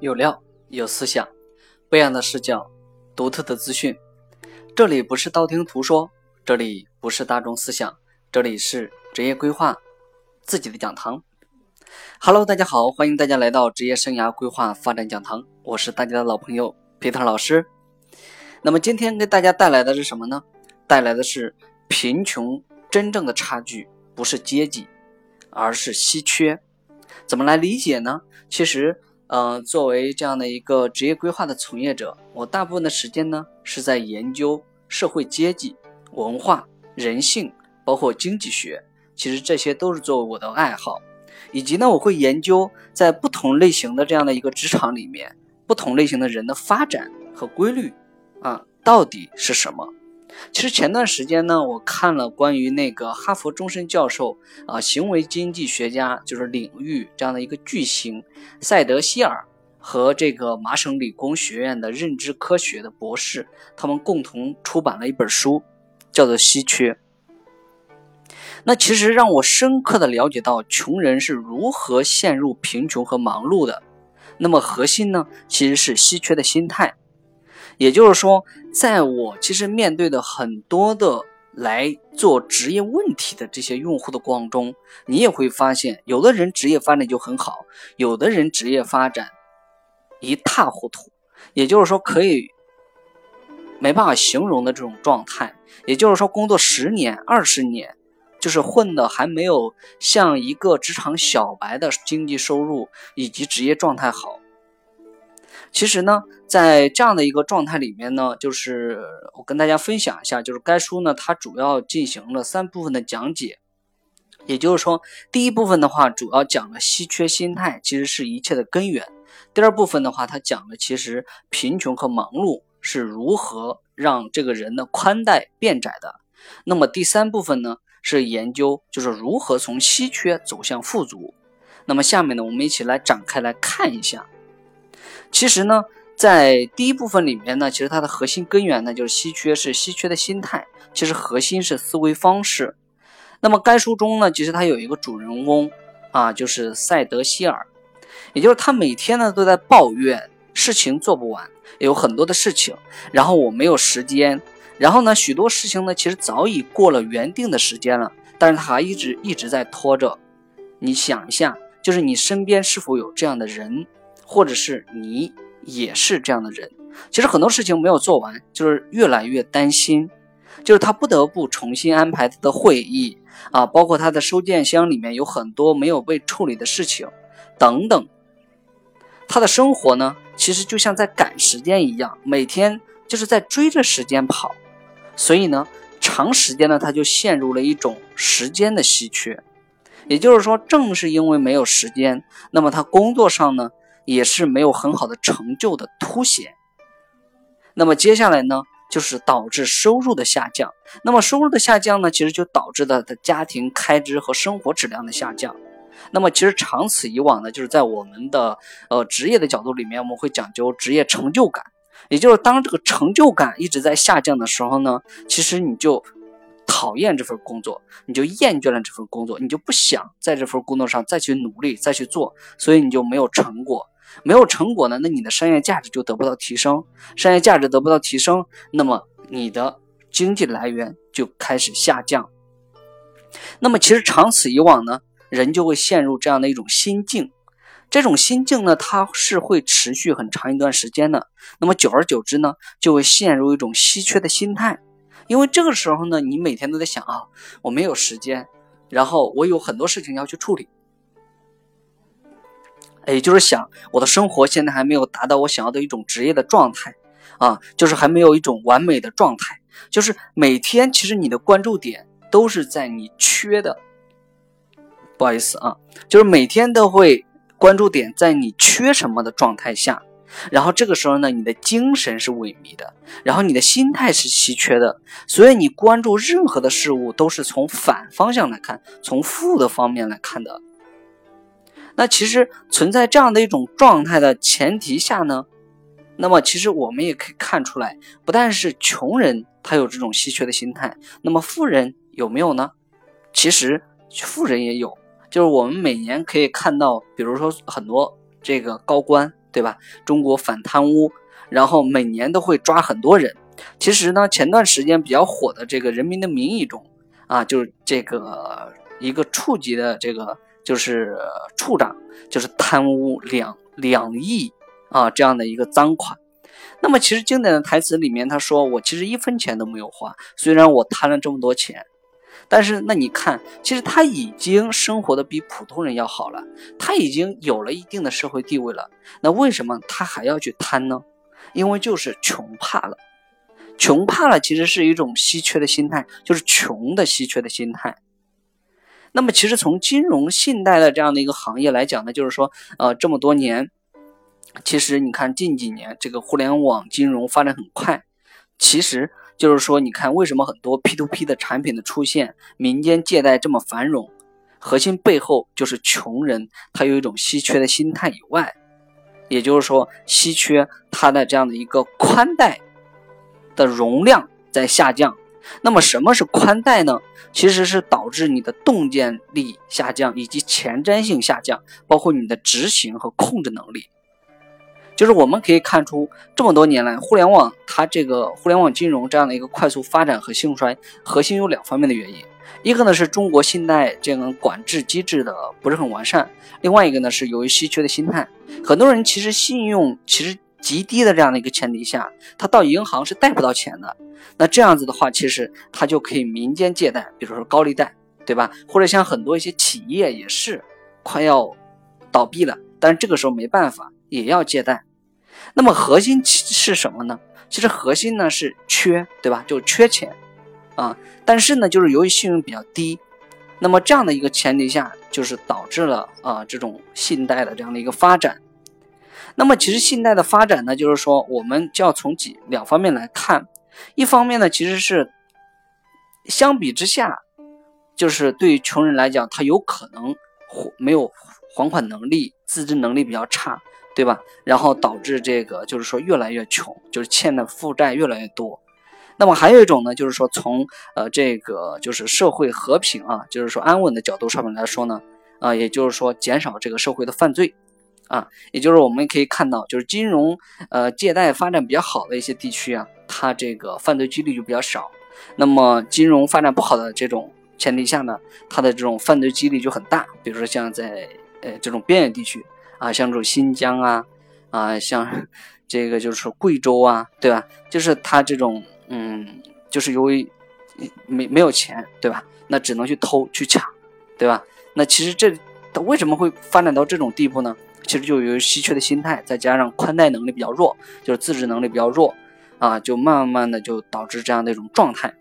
有料，有思想，不一样的视角，独特的资讯。这里不是道听途说，这里不是大众思想，这里是职业规划自己的讲堂。Hello，大家好，欢迎大家来到职业生涯规划发展讲堂，我是大家的老朋友皮特老师。那么今天给大家带来的是什么呢？带来的是贫穷真正的差距不是阶级，而是稀缺。怎么来理解呢？其实。嗯，作为这样的一个职业规划的从业者，我大部分的时间呢是在研究社会阶级、文化、人性，包括经济学。其实这些都是作为我的爱好，以及呢，我会研究在不同类型的这样的一个职场里面，不同类型的人的发展和规律啊，到底是什么？其实前段时间呢，我看了关于那个哈佛终身教授啊，行为经济学家，就是领域这样的一个巨星塞德希尔和这个麻省理工学院的认知科学的博士，他们共同出版了一本书，叫做《稀缺》。那其实让我深刻的了解到穷人是如何陷入贫穷和忙碌的。那么核心呢，其实是稀缺的心态。也就是说，在我其实面对的很多的来做职业问题的这些用户的过程中，你也会发现，有的人职业发展就很好，有的人职业发展一塌糊涂，也就是说可以没办法形容的这种状态。也就是说，工作十年、二十年，就是混的还没有像一个职场小白的经济收入以及职业状态好。其实呢，在这样的一个状态里面呢，就是我跟大家分享一下，就是该书呢，它主要进行了三部分的讲解。也就是说，第一部分的话，主要讲了稀缺心态其实是一切的根源；第二部分的话，它讲了其实贫穷和忙碌是如何让这个人的宽带变窄的。那么第三部分呢，是研究就是如何从稀缺走向富足。那么下面呢，我们一起来展开来看一下。其实呢，在第一部分里面呢，其实它的核心根源呢就是稀缺，是稀缺的心态。其实核心是思维方式。那么该书中呢，其实它有一个主人公啊，就是塞德希尔，也就是他每天呢都在抱怨事情做不完，有很多的事情，然后我没有时间，然后呢许多事情呢其实早已过了原定的时间了，但是他还一直一直在拖着。你想一下，就是你身边是否有这样的人？或者是你也是这样的人，其实很多事情没有做完，就是越来越担心，就是他不得不重新安排他的会议啊，包括他的收件箱里面有很多没有被处理的事情等等。他的生活呢，其实就像在赶时间一样，每天就是在追着时间跑，所以呢，长时间呢，他就陷入了一种时间的稀缺。也就是说，正是因为没有时间，那么他工作上呢？也是没有很好的成就的凸显。那么接下来呢，就是导致收入的下降。那么收入的下降呢，其实就导致了的家庭开支和生活质量的下降。那么其实长此以往呢，就是在我们的呃职业的角度里面，我们会讲究职业成就感。也就是当这个成就感一直在下降的时候呢，其实你就讨厌这份工作，你就厌倦了这份工作，你就不想在这份工作上再去努力再去做，所以你就没有成果。没有成果呢，那你的商业价值就得不到提升，商业价值得不到提升，那么你的经济来源就开始下降。那么其实长此以往呢，人就会陷入这样的一种心境，这种心境呢，它是会持续很长一段时间的。那么久而久之呢，就会陷入一种稀缺的心态，因为这个时候呢，你每天都在想啊，我没有时间，然后我有很多事情要去处理。也就是想，我的生活现在还没有达到我想要的一种职业的状态，啊，就是还没有一种完美的状态。就是每天，其实你的关注点都是在你缺的，不好意思啊，就是每天都会关注点在你缺什么的状态下，然后这个时候呢，你的精神是萎靡的，然后你的心态是稀缺的，所以你关注任何的事物都是从反方向来看，从负的方面来看的。那其实存在这样的一种状态的前提下呢，那么其实我们也可以看出来，不但是穷人他有这种稀缺的心态，那么富人有没有呢？其实富人也有，就是我们每年可以看到，比如说很多这个高官，对。吧？中国反贪污，然后每年都会抓很多人。其实呢，前段时间比较火的这个《人民的名义》中，啊，就是这个一个处级的这个就是处长，就是贪污两两亿啊这样的一个赃款。那么其实经典的台词里面他说：“我其实一分钱都没有花，虽然我贪了这么多钱，但是那你看，其实他已经生活的比普通人要好了，他已经有了一定的社会地位了。那为什么他还要去贪呢？因为就是穷怕了。”穷怕了，其实是一种稀缺的心态，就是穷的稀缺的心态。那么，其实从金融信贷的这样的一个行业来讲呢，就是说，呃，这么多年，其实你看近几年这个互联网金融发展很快，其实就是说，你看为什么很多 P to P 的产品的出现，民间借贷这么繁荣，核心背后就是穷人他有一种稀缺的心态以外，也就是说，稀缺他的这样的一个宽带。的容量在下降，那么什么是宽带呢？其实是导致你的洞见力下降，以及前瞻性下降，包括你的执行和控制能力。就是我们可以看出，这么多年来，互联网它这个互联网金融这样的一个快速发展和兴衰，核心有两方面的原因。一个呢是中国信贷这个管制机制的不是很完善，另外一个呢是由于稀缺的心态，很多人其实信用其实。极低的这样的一个前提下，他到银行是贷不到钱的。那这样子的话，其实他就可以民间借贷，比如说高利贷，对吧？或者像很多一些企业也是快要倒闭了，但是这个时候没办法，也要借贷。那么核心是什么呢？其实核心呢是缺，对吧？就缺钱啊。但是呢，就是由于信用比较低，那么这样的一个前提下，就是导致了啊这种信贷的这样的一个发展。那么其实信贷的发展呢，就是说我们就要从几两方面来看，一方面呢，其实是相比之下，就是对于穷人来讲，他有可能没有还款能力，自制能力比较差，对吧？然后导致这个就是说越来越穷，就是欠的负债越来越多。那么还有一种呢，就是说从呃这个就是社会和平啊，就是说安稳的角度上面来说呢，啊，也就是说减少这个社会的犯罪。啊，也就是我们可以看到，就是金融呃借贷发展比较好的一些地区啊，它这个犯罪几率就比较少。那么金融发展不好的这种前提下呢，它的这种犯罪几率就很大。比如说像在呃这种边远地区啊，像这种新疆啊啊，像这个就是贵州啊，对吧？就是它这种嗯，就是由于没没有钱，对吧？那只能去偷去抢，对吧？那其实这它为什么会发展到这种地步呢？其实就由于稀缺的心态，再加上宽带能力比较弱，就是自制能力比较弱，啊，就慢慢的就导致这样的一种状态。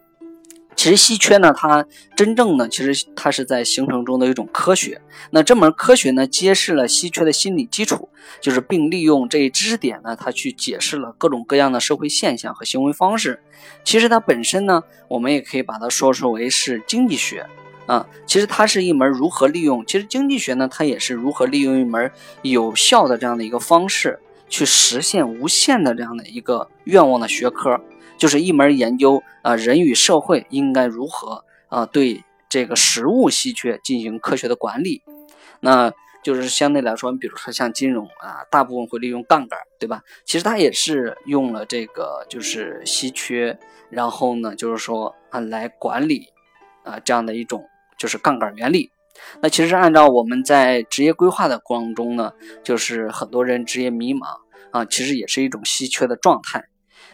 其实稀缺呢，它真正呢，其实它是在形成中的一种科学。那这门科学呢，揭示了稀缺的心理基础，就是并利用这一知识点呢，它去解释了各种各样的社会现象和行为方式。其实它本身呢，我们也可以把它说说为是经济学。啊，其实它是一门如何利用，其实经济学呢，它也是如何利用一门有效的这样的一个方式，去实现无限的这样的一个愿望的学科，就是一门研究啊人与社会应该如何啊对这个食物稀缺进行科学的管理，那就是相对来说，你比如说像金融啊，大部分会利用杠杆，对吧？其实它也是用了这个就是稀缺，然后呢，就是说啊来管理啊这样的一种。就是杠杆原理，那其实按照我们在职业规划的过程中呢，就是很多人职业迷茫啊，其实也是一种稀缺的状态。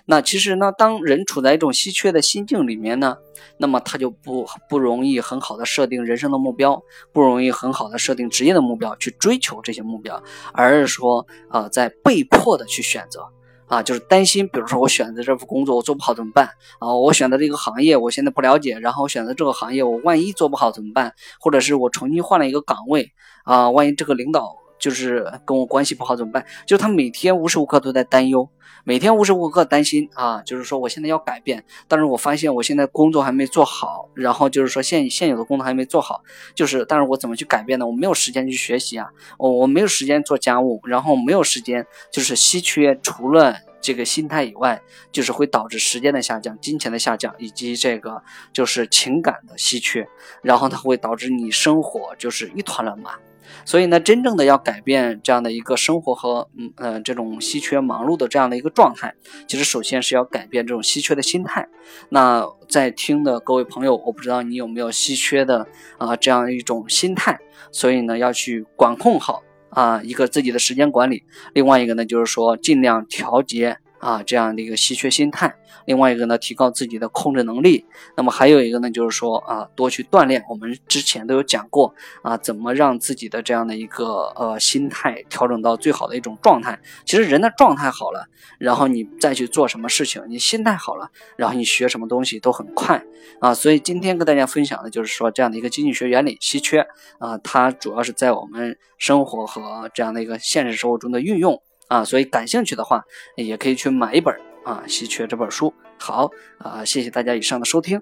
那其实呢，当人处在一种稀缺的心境里面呢，那么他就不不容易很好的设定人生的目标，不容易很好的设定职业的目标去追求这些目标，而是说啊，在被迫的去选择。啊，就是担心，比如说我选择这份工作，我做不好怎么办？啊，我选择这个行业，我现在不了解，然后选择这个行业，我万一做不好怎么办？或者是我重新换了一个岗位，啊，万一这个领导就是跟我关系不好怎么办？就是他每天无时无刻都在担忧，每天无时无刻担心啊，就是说我现在要改变，但是我发现我现在工作还没做好，然后就是说现现有的工作还没做好，就是但是我怎么去改变呢？我没有时间去学习啊，我我没有时间做家务，然后没有时间就是稀缺，除了这个心态以外，就是会导致时间的下降、金钱的下降，以及这个就是情感的稀缺，然后它会导致你生活就是一团乱麻所以呢，真正的要改变这样的一个生活和嗯呃这种稀缺忙碌的这样的一个状态，其实首先是要改变这种稀缺的心态。那在听的各位朋友，我不知道你有没有稀缺的啊这样一种心态，所以呢要去管控好啊一个自己的时间管理，另外一个呢就是说尽量调节。啊，这样的一个稀缺心态，另外一个呢，提高自己的控制能力。那么还有一个呢，就是说啊，多去锻炼。我们之前都有讲过啊，怎么让自己的这样的一个呃心态调整到最好的一种状态。其实人的状态好了，然后你再去做什么事情，你心态好了，然后你学什么东西都很快啊。所以今天跟大家分享的就是说这样的一个经济学原理，稀缺啊，它主要是在我们生活和这样的一个现实生活中的运用。啊，所以感兴趣的话，也可以去买一本啊《稀缺》这本书。好啊，谢谢大家以上的收听。